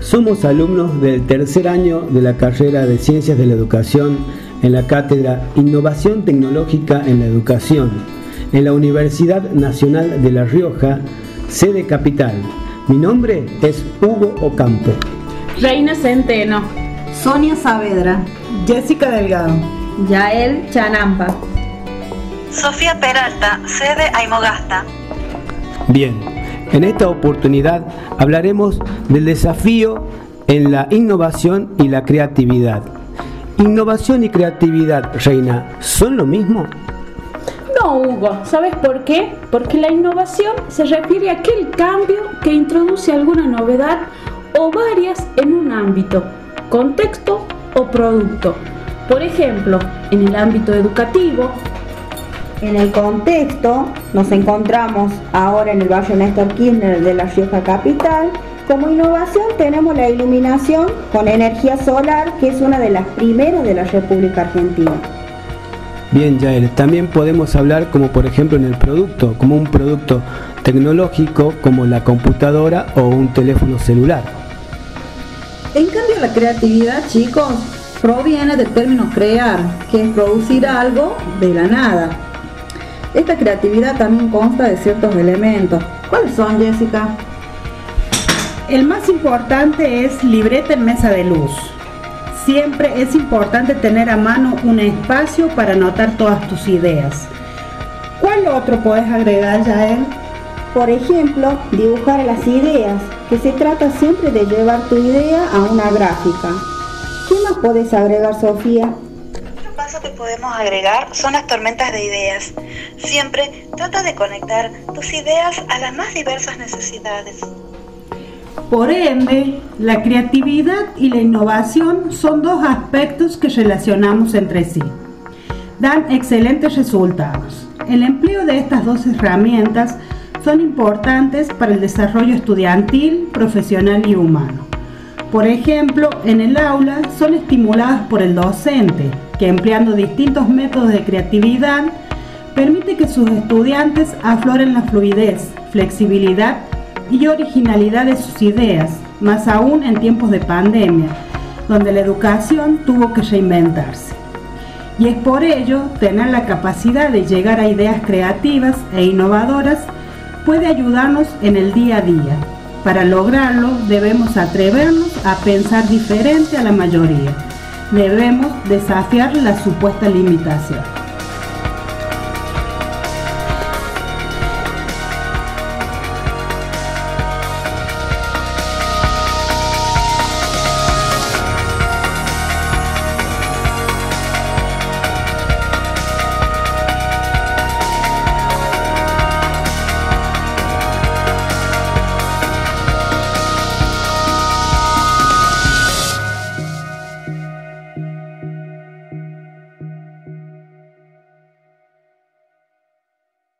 Somos alumnos del tercer año de la carrera de Ciencias de la Educación en la cátedra Innovación Tecnológica en la Educación en la Universidad Nacional de La Rioja, sede capital. Mi nombre es Hugo Ocampo. Reina Centeno. Sonia Saavedra. Jessica Delgado. Yael Chanampa. Sofía Peralta, sede Aimogasta. Bien, en esta oportunidad hablaremos del desafío en la innovación y la creatividad. ¿Innovación y creatividad, Reina, son lo mismo? No, Hugo, ¿sabes por qué? Porque la innovación se refiere a aquel cambio que introduce alguna novedad o varias en un ámbito, contexto o producto. Por ejemplo, en el ámbito educativo, en el contexto, nos encontramos ahora en el barrio Néstor Kirchner de la Rioja Capital. Como innovación tenemos la iluminación con energía solar, que es una de las primeras de la República Argentina. Bien, Yael, también podemos hablar como por ejemplo en el producto, como un producto tecnológico como la computadora o un teléfono celular. En cambio la creatividad, chicos, proviene del término crear, que es producir algo de la nada. Esta creatividad también consta de ciertos elementos. ¿Cuáles son, Jessica? El más importante es libreta en mesa de luz. Siempre es importante tener a mano un espacio para anotar todas tus ideas. ¿Cuál otro puedes agregar, Yael? Por ejemplo, dibujar las ideas, que se trata siempre de llevar tu idea a una gráfica. ¿Qué más puedes agregar, Sofía? Paso que podemos agregar son las tormentas de ideas. Siempre trata de conectar tus ideas a las más diversas necesidades. Por ende, la creatividad y la innovación son dos aspectos que relacionamos entre sí. Dan excelentes resultados. El empleo de estas dos herramientas son importantes para el desarrollo estudiantil, profesional y humano. Por ejemplo, en el aula son estimuladas por el docente, que empleando distintos métodos de creatividad, permite que sus estudiantes afloren la fluidez, flexibilidad y originalidad de sus ideas, más aún en tiempos de pandemia, donde la educación tuvo que reinventarse. Y es por ello tener la capacidad de llegar a ideas creativas e innovadoras puede ayudarnos en el día a día, para lograrlo debemos atrevernos a pensar diferente a la mayoría. Debemos desafiar la supuesta limitación.